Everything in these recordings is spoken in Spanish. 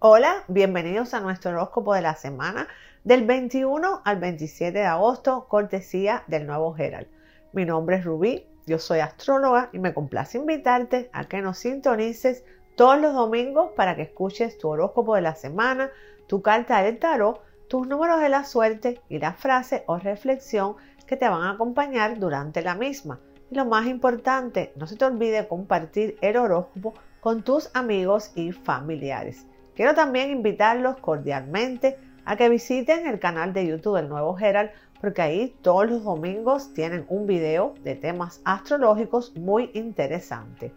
Hola, bienvenidos a nuestro horóscopo de la semana del 21 al 27 de agosto, cortesía del nuevo Herald. Mi nombre es Rubí, yo soy astróloga y me complace invitarte a que nos sintonices todos los domingos para que escuches tu horóscopo de la semana, tu carta del tarot, tus números de la suerte y la frase o reflexión que te van a acompañar durante la misma. Y lo más importante, no se te olvide compartir el horóscopo con tus amigos y familiares. Quiero también invitarlos cordialmente a que visiten el canal de YouTube del Nuevo Herald porque ahí todos los domingos tienen un video de temas astrológicos muy interesante.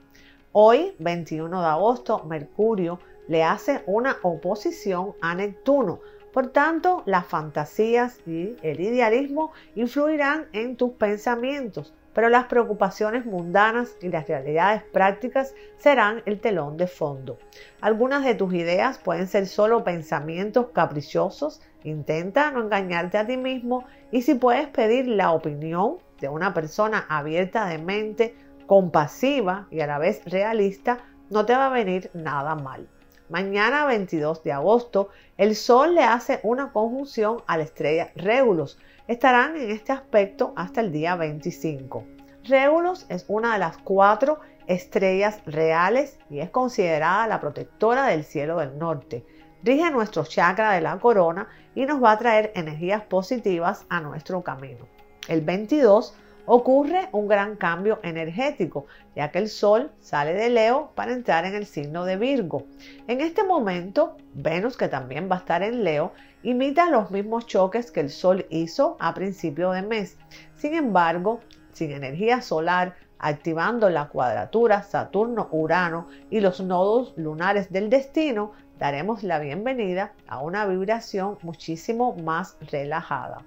Hoy, 21 de agosto, Mercurio le hace una oposición a Neptuno. Por tanto, las fantasías y el idealismo influirán en tus pensamientos, pero las preocupaciones mundanas y las realidades prácticas serán el telón de fondo. Algunas de tus ideas pueden ser solo pensamientos caprichosos, intenta no engañarte a ti mismo y si puedes pedir la opinión de una persona abierta de mente, compasiva y a la vez realista, no te va a venir nada mal. Mañana 22 de agosto, el Sol le hace una conjunción a la estrella Regulus, estarán en este aspecto hasta el día 25. Regulus es una de las cuatro estrellas reales y es considerada la protectora del cielo del norte. Rige nuestro chakra de la corona y nos va a traer energías positivas a nuestro camino. El 22 ocurre un gran cambio energético, ya que el Sol sale de Leo para entrar en el signo de Virgo. En este momento, Venus, que también va a estar en Leo, imita los mismos choques que el Sol hizo a principio de mes. Sin embargo, sin energía solar, activando la cuadratura Saturno-Urano y los nodos lunares del destino, daremos la bienvenida a una vibración muchísimo más relajada.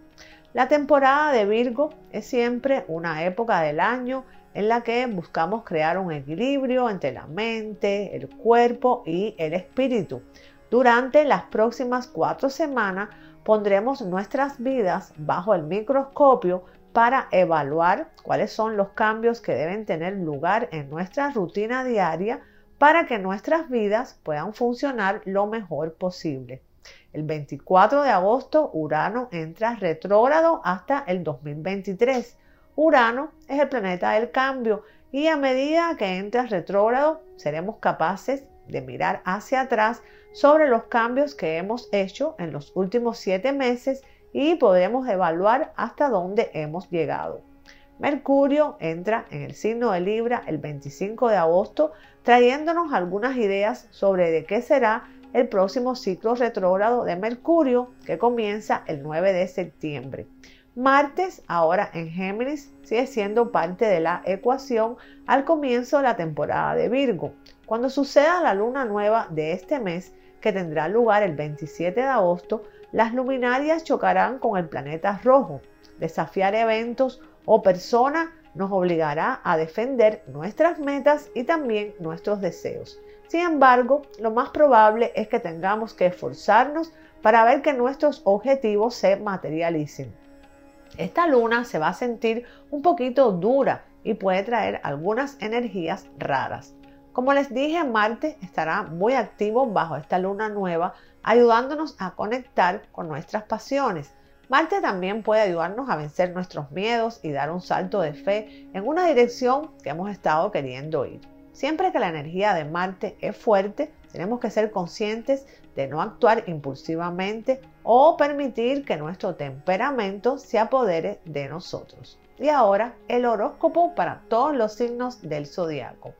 La temporada de Virgo es siempre una época del año en la que buscamos crear un equilibrio entre la mente, el cuerpo y el espíritu. Durante las próximas cuatro semanas pondremos nuestras vidas bajo el microscopio para evaluar cuáles son los cambios que deben tener lugar en nuestra rutina diaria para que nuestras vidas puedan funcionar lo mejor posible. El 24 de agosto, Urano entra retrógrado hasta el 2023. Urano es el planeta del cambio y a medida que entra retrógrado seremos capaces de mirar hacia atrás sobre los cambios que hemos hecho en los últimos siete meses y podremos evaluar hasta dónde hemos llegado. Mercurio entra en el signo de Libra el 25 de agosto trayéndonos algunas ideas sobre de qué será el próximo ciclo retrógrado de Mercurio que comienza el 9 de septiembre. Martes, ahora en Géminis, sigue siendo parte de la ecuación al comienzo de la temporada de Virgo. Cuando suceda la luna nueva de este mes, que tendrá lugar el 27 de agosto, las luminarias chocarán con el planeta rojo. Desafiar eventos o personas nos obligará a defender nuestras metas y también nuestros deseos. Sin embargo, lo más probable es que tengamos que esforzarnos para ver que nuestros objetivos se materialicen. Esta luna se va a sentir un poquito dura y puede traer algunas energías raras. Como les dije, Marte estará muy activo bajo esta luna nueva, ayudándonos a conectar con nuestras pasiones. Marte también puede ayudarnos a vencer nuestros miedos y dar un salto de fe en una dirección que hemos estado queriendo ir. Siempre que la energía de Marte es fuerte, tenemos que ser conscientes de no actuar impulsivamente o permitir que nuestro temperamento se apodere de nosotros. Y ahora el horóscopo para todos los signos del zodiaco.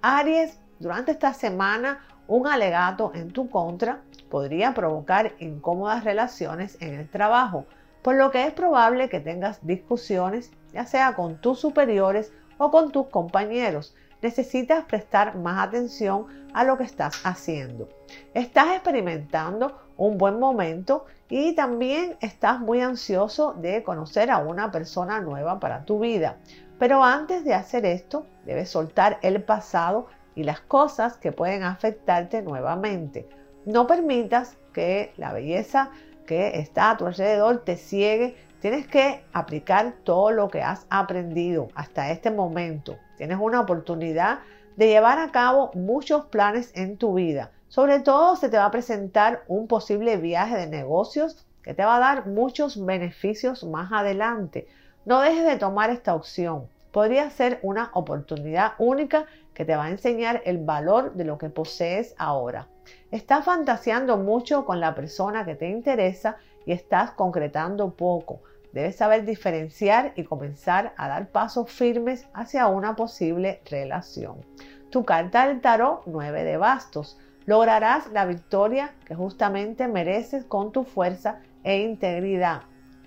Aries, durante esta semana un alegato en tu contra podría provocar incómodas relaciones en el trabajo, por lo que es probable que tengas discusiones, ya sea con tus superiores o con tus compañeros, necesitas prestar más atención a lo que estás haciendo. Estás experimentando un buen momento y también estás muy ansioso de conocer a una persona nueva para tu vida. Pero antes de hacer esto, debes soltar el pasado y las cosas que pueden afectarte nuevamente. No permitas que la belleza que está a tu alrededor te ciegue. Tienes que aplicar todo lo que has aprendido hasta este momento. Tienes una oportunidad de llevar a cabo muchos planes en tu vida, Sobre todo se te va a presentar un posible viaje de negocios que te va a dar muchos beneficios más adelante. No dejes de tomar esta opción. Podría ser una oportunidad única que te va a enseñar el valor de lo que posees ahora. Estás fantaseando mucho con la persona que te interesa estás concretando poco. Debes saber diferenciar y comenzar a dar pasos firmes hacia una posible relación. Tu carta del tarot 9 de bastos. Lograrás la victoria que justamente mereces con tu fuerza e integridad.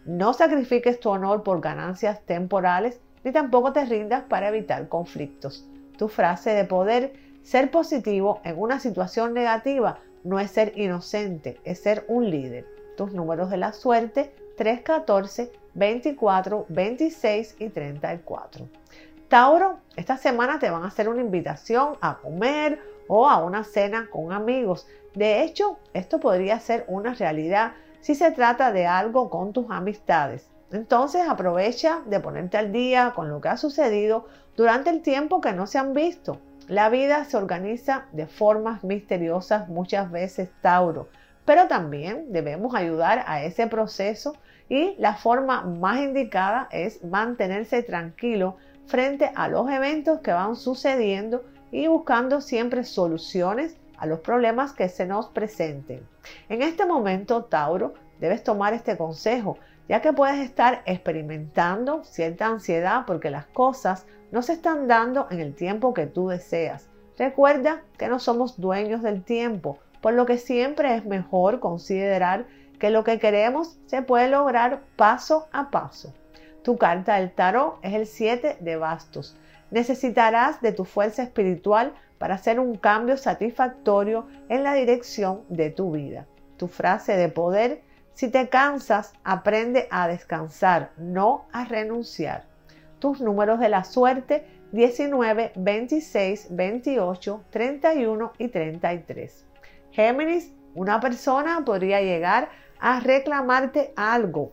No sacrifiques tu honor por ganancias temporales ni tampoco te rindas para evitar conflictos. Tu frase de poder, ser positivo en una situación negativa, no es ser inocente, es ser un líder. Tus números de la suerte 3, 14, 24, 26 y 34. Tauro, esta semana te van a hacer una invitación a comer o a una cena con amigos. De hecho, esto podría ser una realidad si se trata de algo con tus amistades. Entonces aprovecha de ponerte al día con lo que ha sucedido durante el tiempo que no se han visto. La vida se organiza de formas misteriosas muchas veces, Tauro, pero también debemos ayudar a ese proceso y la forma más indicada es mantenerse tranquilo frente a los eventos que van sucediendo y buscando siempre soluciones a los problemas que se nos presenten. En este momento, Tauro, debes tomar este consejo, ya que puedes estar experimentando cierta ansiedad porque las cosas no se están dando en el tiempo que tú deseas. Recuerda que no somos dueños del tiempo, por lo que siempre es mejor considerar que lo que queremos se puede lograr paso a paso. Tu carta del tarot es el 7 de bastos. Necesitarás de tu fuerza espiritual para hacer un cambio satisfactorio en la dirección de tu vida. Tu frase de poder, si te cansas, aprende a descansar, no a renunciar. Tus números de la suerte 19, 26, 28, 31 y 33. Géminis, una persona podría llegar a reclamarte algo.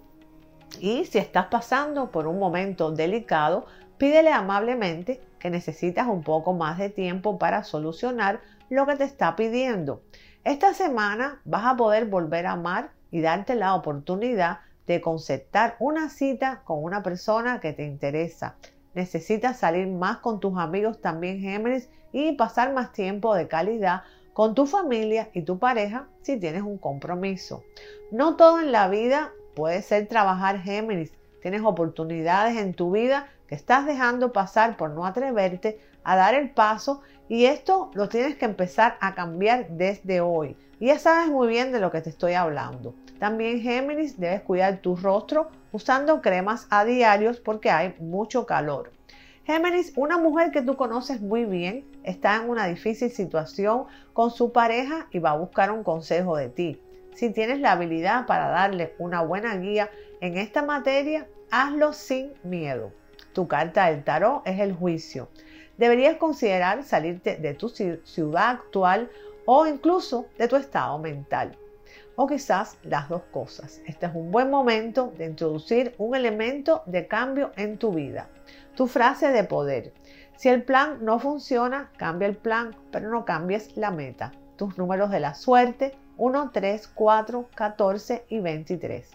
Y si estás pasando por un momento delicado, pídele amablemente que necesitas un poco más de tiempo para solucionar lo que te está pidiendo. Esta semana vas a poder volver a amar y darte la oportunidad de concertar una cita con una persona que te interesa. Necesitas salir más con tus amigos también Géminis y pasar más tiempo de calidad con tu familia y tu pareja si tienes un compromiso. No todo en la vida puede ser trabajar Géminis. Tienes oportunidades en tu vida que estás dejando pasar por no atreverte a dar el paso y esto lo tienes que empezar a cambiar desde hoy. Ya sabes muy bien de lo que te estoy hablando. También Géminis debes cuidar tu rostro usando cremas a diarios porque hay mucho calor. Géminis, una mujer que tú conoces muy bien, está en una difícil situación con su pareja y va a buscar un consejo de ti. Si tienes la habilidad para darle una buena guía en esta materia, hazlo sin miedo. Tu carta del tarot es el juicio. Deberías considerar salirte de tu ciudad actual o incluso de tu estado mental. O quizás las dos cosas. Este es un buen momento de introducir un elemento de cambio en tu vida. Tu frase de poder. Si el plan no funciona, cambia el plan, pero no cambies la meta. Tus números de la suerte 1, 3, 4, 14 y 23.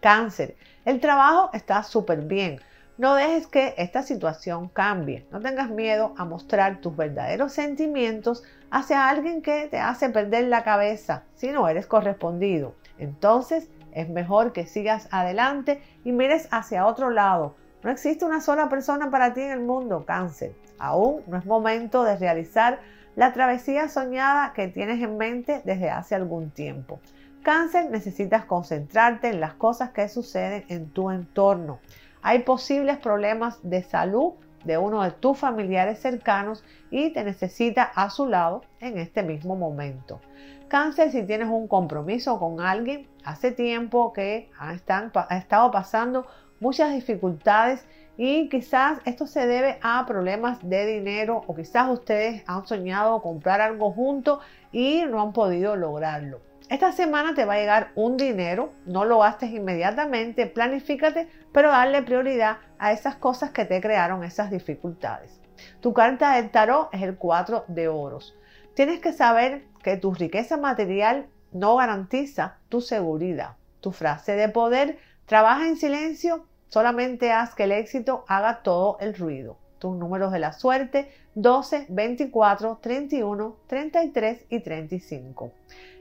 Cáncer. El trabajo está súper bien. No dejes que esta situación cambie. No tengas miedo a mostrar tus verdaderos sentimientos hacia alguien que te hace perder la cabeza si no eres correspondido. Entonces es mejor que sigas adelante y mires hacia otro lado. No existe una sola persona para ti en el mundo, cáncer. Aún no es momento de realizar la travesía soñada que tienes en mente desde hace algún tiempo. Cáncer, necesitas concentrarte en las cosas que suceden en tu entorno. Hay posibles problemas de salud de uno de tus familiares cercanos y te necesita a su lado en este mismo momento. Cáncer, si tienes un compromiso con alguien, hace tiempo que ha estado pasando muchas dificultades y quizás esto se debe a problemas de dinero o quizás ustedes han soñado comprar algo juntos y no han podido lograrlo. Esta semana te va a llegar un dinero, no lo gastes inmediatamente, planifícate, pero darle prioridad a esas cosas que te crearon esas dificultades. Tu carta del tarot es el 4 de oros. Tienes que saber que tu riqueza material no garantiza tu seguridad. Tu frase de poder, trabaja en silencio, solamente haz que el éxito haga todo el ruido. Tus números de la suerte 12, 24, 31, 33 y 35.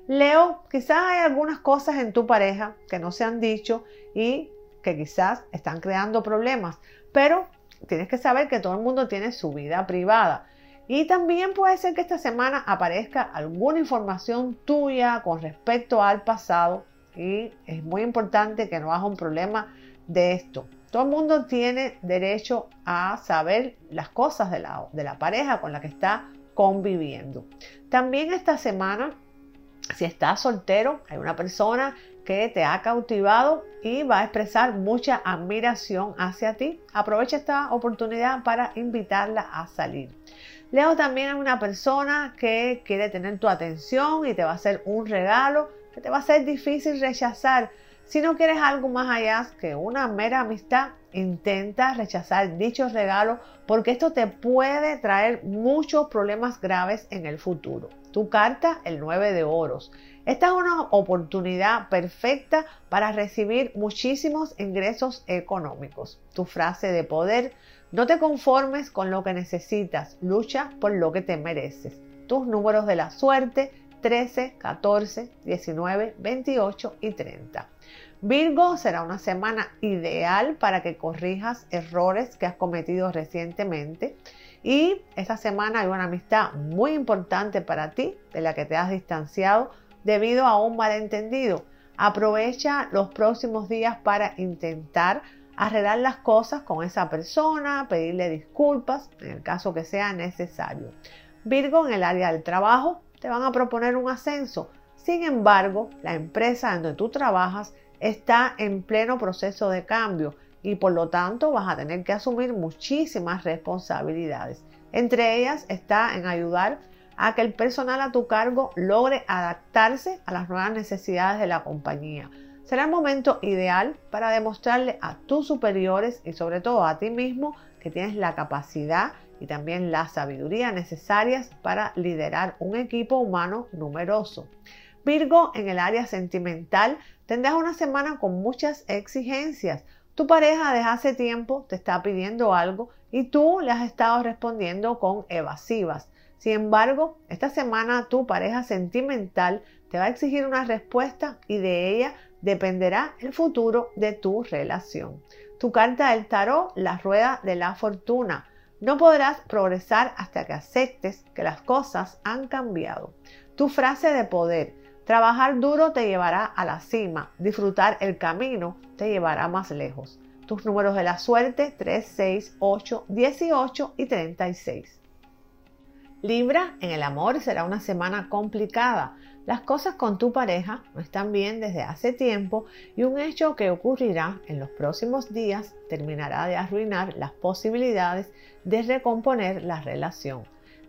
Leo, quizás hay algunas cosas en tu pareja que no se han dicho y que quizás están creando problemas, pero tienes que saber que todo el mundo tiene su vida privada. Y también puede ser que esta semana aparezca alguna información tuya con respecto al pasado y es muy importante que no hagas un problema de esto. Todo el mundo tiene derecho a saber las cosas de la, de la pareja con la que está conviviendo. También esta semana, si estás soltero, hay una persona que te ha cautivado y va a expresar mucha admiración hacia ti. Aprovecha esta oportunidad para invitarla a salir. Leo también a una persona que quiere tener tu atención y te va a hacer un regalo que te va a ser difícil rechazar si no quieres algo más allá que una mera amistad, intenta rechazar dichos regalos porque esto te puede traer muchos problemas graves en el futuro. Tu carta, el 9 de oros. Esta es una oportunidad perfecta para recibir muchísimos ingresos económicos. Tu frase de poder, no te conformes con lo que necesitas, lucha por lo que te mereces. Tus números de la suerte, 13, 14, 19, 28 y 30. Virgo será una semana ideal para que corrijas errores que has cometido recientemente. Y esta semana hay una amistad muy importante para ti de la que te has distanciado debido a un malentendido. Aprovecha los próximos días para intentar arreglar las cosas con esa persona, pedirle disculpas en el caso que sea necesario. Virgo en el área del trabajo te van a proponer un ascenso. Sin embargo, la empresa donde tú trabajas está en pleno proceso de cambio y por lo tanto vas a tener que asumir muchísimas responsabilidades. Entre ellas está en ayudar a que el personal a tu cargo logre adaptarse a las nuevas necesidades de la compañía. Será el momento ideal para demostrarle a tus superiores y sobre todo a ti mismo que tienes la capacidad y también la sabiduría necesarias para liderar un equipo humano numeroso. Virgo, en el área sentimental, tendrás una semana con muchas exigencias. Tu pareja desde hace tiempo te está pidiendo algo y tú le has estado respondiendo con evasivas. Sin embargo, esta semana tu pareja sentimental te va a exigir una respuesta y de ella dependerá el futuro de tu relación. Tu carta del tarot, la rueda de la fortuna. No podrás progresar hasta que aceptes que las cosas han cambiado. Tu frase de poder. Trabajar duro te llevará a la cima. Disfrutar el camino te llevará más lejos. Tus números de la suerte 3, 6, 8, 18 y 36. Libra, en el amor será una semana complicada. Las cosas con tu pareja no están bien desde hace tiempo y un hecho que ocurrirá en los próximos días terminará de arruinar las posibilidades de recomponer la relación.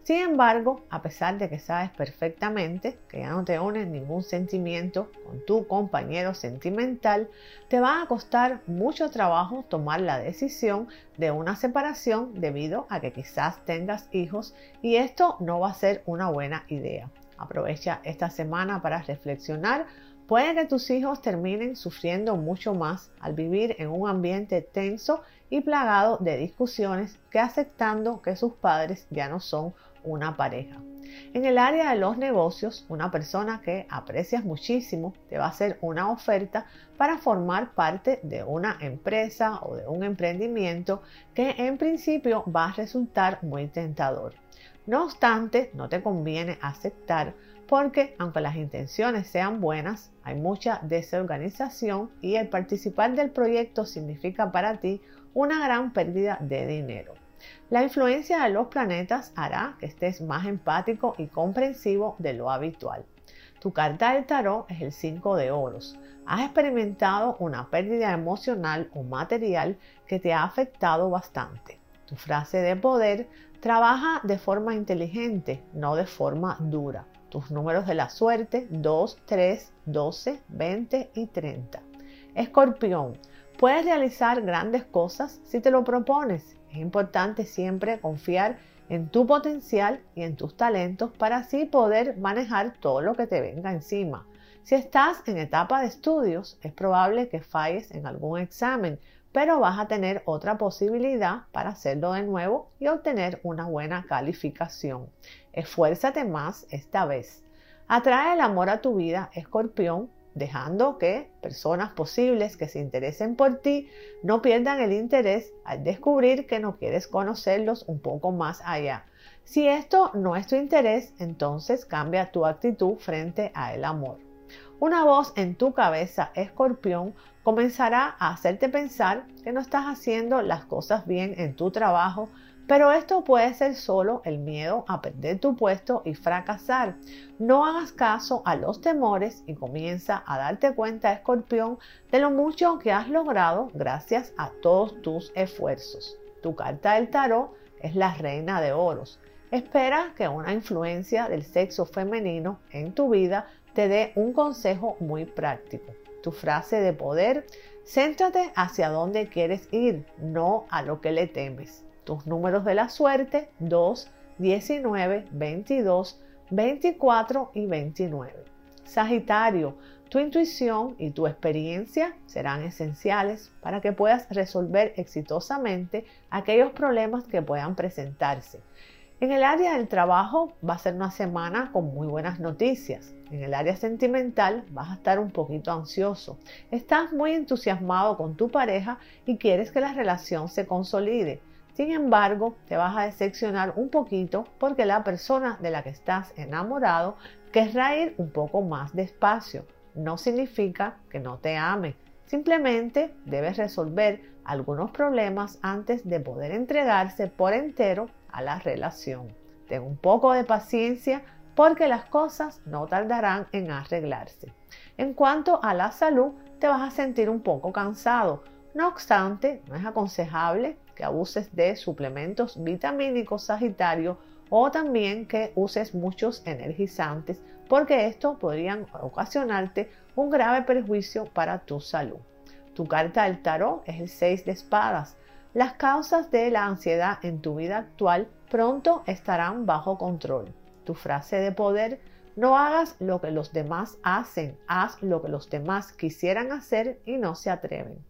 Sin embargo, a pesar de que sabes perfectamente que ya no te unes ningún sentimiento con tu compañero sentimental, te va a costar mucho trabajo tomar la decisión de una separación debido a que quizás tengas hijos y esto no va a ser una buena idea. Aprovecha esta semana para reflexionar. Puede que tus hijos terminen sufriendo mucho más al vivir en un ambiente tenso y plagado de discusiones que aceptando que sus padres ya no son una pareja. En el área de los negocios, una persona que aprecias muchísimo te va a hacer una oferta para formar parte de una empresa o de un emprendimiento que en principio va a resultar muy tentador. No obstante, no te conviene aceptar porque aunque las intenciones sean buenas, hay mucha desorganización y el participar del proyecto significa para ti una gran pérdida de dinero. La influencia de los planetas hará que estés más empático y comprensivo de lo habitual. Tu carta del tarot es el 5 de oros. Has experimentado una pérdida emocional o material que te ha afectado bastante. Tu frase de poder trabaja de forma inteligente, no de forma dura. Tus números de la suerte 2, 3, 12, 20 y 30. Escorpión, puedes realizar grandes cosas si te lo propones es importante siempre confiar en tu potencial y en tus talentos para así poder manejar todo lo que te venga encima. Si estás en etapa de estudios, es probable que falles en algún examen, pero vas a tener otra posibilidad para hacerlo de nuevo y obtener una buena calificación. Esfuérzate más esta vez. Atrae el amor a tu vida, escorpión, dejando que personas posibles que se interesen por ti no pierdan el interés al descubrir que no quieres conocerlos un poco más allá. Si esto no es tu interés, entonces cambia tu actitud frente a el amor. Una voz en tu cabeza, escorpión, comenzará a hacerte pensar que no estás haciendo las cosas bien en tu trabajo, pero esto puede ser solo el miedo a perder tu puesto y fracasar. No hagas caso a los temores y comienza a darte cuenta, escorpión, de lo mucho que has logrado gracias a todos tus esfuerzos. Tu carta del tarot es la reina de oros. Espera que una influencia del sexo femenino en tu vida te dé un consejo muy práctico. Tu frase de poder, céntrate hacia dónde quieres ir, no a lo que le temes. Tus números de la suerte 2, 19, 22, 24 y 29. Sagitario, tu intuición y tu experiencia serán esenciales para que puedas resolver exitosamente aquellos problemas que puedan presentarse. En el área del trabajo va a ser una semana con muy buenas noticias. En el área sentimental vas a estar un poquito ansioso. Estás muy entusiasmado con tu pareja y quieres que la relación se consolide. Sin embargo, te vas a decepcionar un poquito porque la persona de la que estás enamorado querrá ir un poco más despacio. No significa que no te ame. Simplemente debes resolver algunos problemas antes de poder entregarse por entero a la relación. Ten un poco de paciencia porque las cosas no tardarán en arreglarse. En cuanto a la salud, te vas a sentir un poco cansado. No obstante, no es aconsejable que abuses de suplementos vitamínicos Sagitario o también que uses muchos energizantes porque esto podrían ocasionarte un grave perjuicio para tu salud. Tu carta del tarot es el 6 de espadas. Las causas de la ansiedad en tu vida actual pronto estarán bajo control. Tu frase de poder, no hagas lo que los demás hacen, haz lo que los demás quisieran hacer y no se atreven.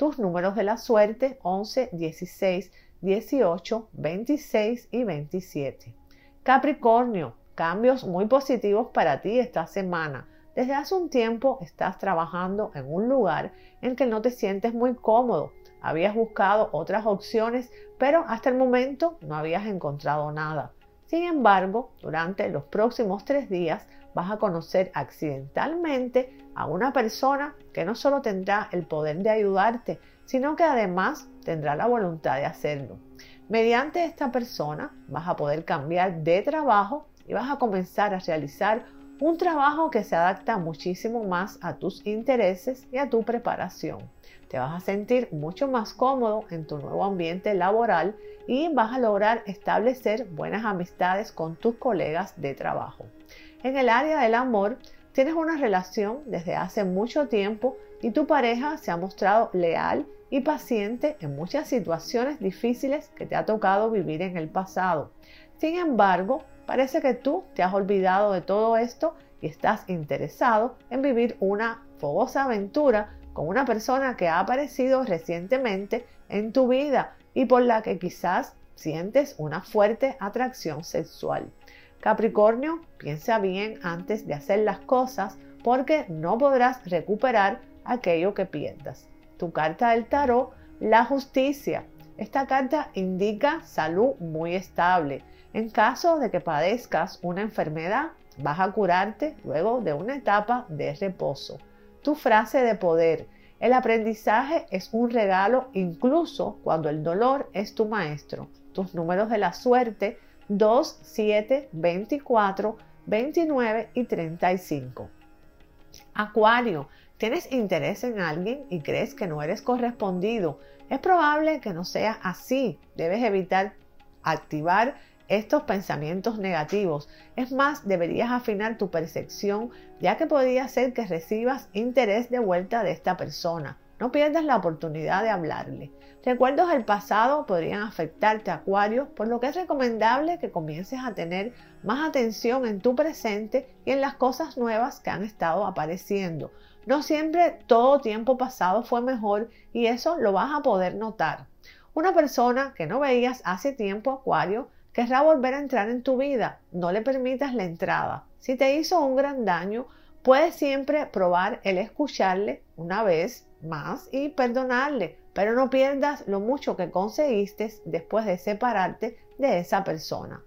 Tus números de la suerte 11, 16, 18, 26 y 27. Capricornio, cambios muy positivos para ti esta semana. Desde hace un tiempo estás trabajando en un lugar en que no te sientes muy cómodo. Habías buscado otras opciones, pero hasta el momento no habías encontrado nada. Sin embargo, durante los próximos tres días vas a conocer accidentalmente a una persona que no solo tendrá el poder de ayudarte, sino que además tendrá la voluntad de hacerlo. Mediante esta persona vas a poder cambiar de trabajo y vas a comenzar a realizar un trabajo que se adapta muchísimo más a tus intereses y a tu preparación. Te vas a sentir mucho más cómodo en tu nuevo ambiente laboral y vas a lograr establecer buenas amistades con tus colegas de trabajo. En el área del amor, tienes una relación desde hace mucho tiempo y tu pareja se ha mostrado leal y paciente en muchas situaciones difíciles que te ha tocado vivir en el pasado. Sin embargo, parece que tú te has olvidado de todo esto y estás interesado en vivir una fogosa aventura con una persona que ha aparecido recientemente en tu vida y por la que quizás sientes una fuerte atracción sexual. Capricornio, piensa bien antes de hacer las cosas porque no podrás recuperar aquello que pierdas. Tu carta del tarot, la justicia. Esta carta indica salud muy estable. En caso de que padezcas una enfermedad, vas a curarte luego de una etapa de reposo. Tu frase de poder. El aprendizaje es un regalo incluso cuando el dolor es tu maestro. Tus números de la suerte 2, 7, 24, 29 y 35. Acuario, tienes interés en alguien y crees que no eres correspondido. Es probable que no sea así. Debes evitar activar estos pensamientos negativos. Es más, deberías afinar tu percepción ya que podría ser que recibas interés de vuelta de esta persona. No pierdas la oportunidad de hablarle. Recuerdos del pasado podrían afectarte, Acuario, por lo que es recomendable que comiences a tener más atención en tu presente y en las cosas nuevas que han estado apareciendo. No siempre todo tiempo pasado fue mejor y eso lo vas a poder notar. Una persona que no veías hace tiempo, Acuario, querrá volver a entrar en tu vida. No le permitas la entrada. Si te hizo un gran daño, puedes siempre probar el escucharle una vez más y perdonarle, pero no pierdas lo mucho que conseguiste después de separarte de esa persona.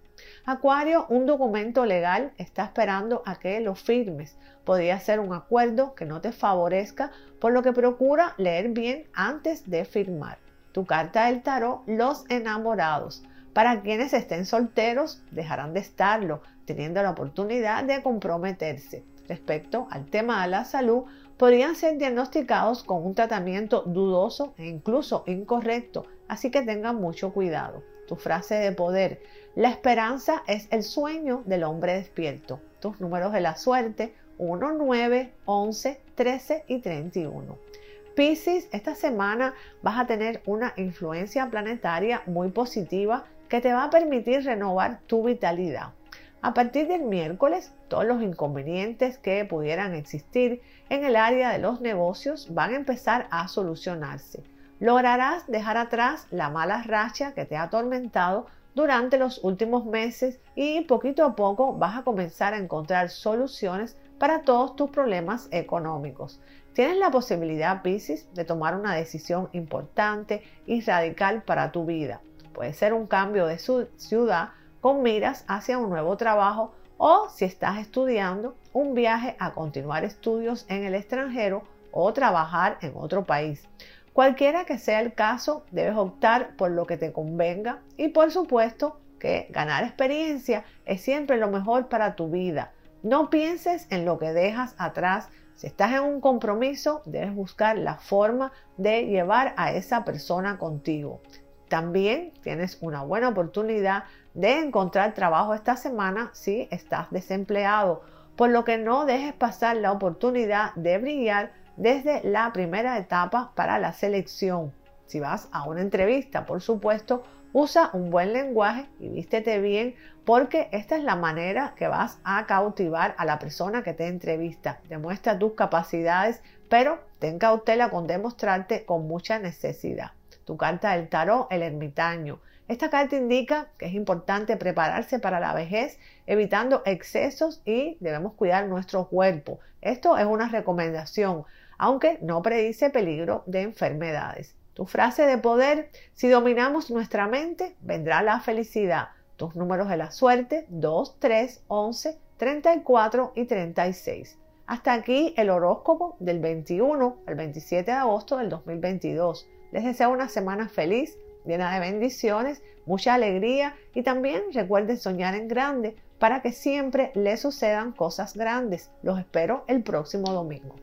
Acuario, un documento legal está esperando a que lo firmes. Podría ser un acuerdo que no te favorezca, por lo que procura leer bien antes de firmar. Tu carta del tarot, los enamorados. Para quienes estén solteros, dejarán de estarlo, teniendo la oportunidad de comprometerse. Respecto al tema de la salud, podrían ser diagnosticados con un tratamiento dudoso e incluso incorrecto, así que tengan mucho cuidado. Tu frase de poder, la esperanza es el sueño del hombre despierto. Tus números de la suerte, 1, 9, 11, 13 y 31. Piscis, esta semana vas a tener una influencia planetaria muy positiva que te va a permitir renovar tu vitalidad. A partir del miércoles, todos los inconvenientes que pudieran existir en el área de los negocios van a empezar a solucionarse. Lograrás dejar atrás la mala racha que te ha atormentado durante los últimos meses y poquito a poco vas a comenzar a encontrar soluciones para todos tus problemas económicos. Tienes la posibilidad, Pisces, de tomar una decisión importante y radical para tu vida. Puede ser un cambio de ciudad con miras hacia un nuevo trabajo o si estás estudiando, un viaje a continuar estudios en el extranjero o trabajar en otro país. Cualquiera que sea el caso, debes optar por lo que te convenga y por supuesto que ganar experiencia es siempre lo mejor para tu vida. No pienses en lo que dejas atrás. Si estás en un compromiso, debes buscar la forma de llevar a esa persona contigo. También tienes una buena oportunidad de encontrar trabajo esta semana si estás desempleado, por lo que no dejes pasar la oportunidad de brillar desde la primera etapa para la selección. Si vas a una entrevista, por supuesto, usa un buen lenguaje y vístete bien porque esta es la manera que vas a cautivar a la persona que te entrevista. Demuestra tus capacidades, pero ten cautela con demostrarte con mucha necesidad tu carta del tarot, el ermitaño. Esta carta indica que es importante prepararse para la vejez, evitando excesos y debemos cuidar nuestro cuerpo. Esto es una recomendación, aunque no predice peligro de enfermedades. Tu frase de poder, si dominamos nuestra mente, vendrá la felicidad. Tus números de la suerte, 2, 3, 11, 34 y 36. Hasta aquí el horóscopo del 21 al 27 de agosto del 2022. Les deseo una semana feliz, llena de bendiciones, mucha alegría y también recuerden soñar en grande para que siempre les sucedan cosas grandes. Los espero el próximo domingo.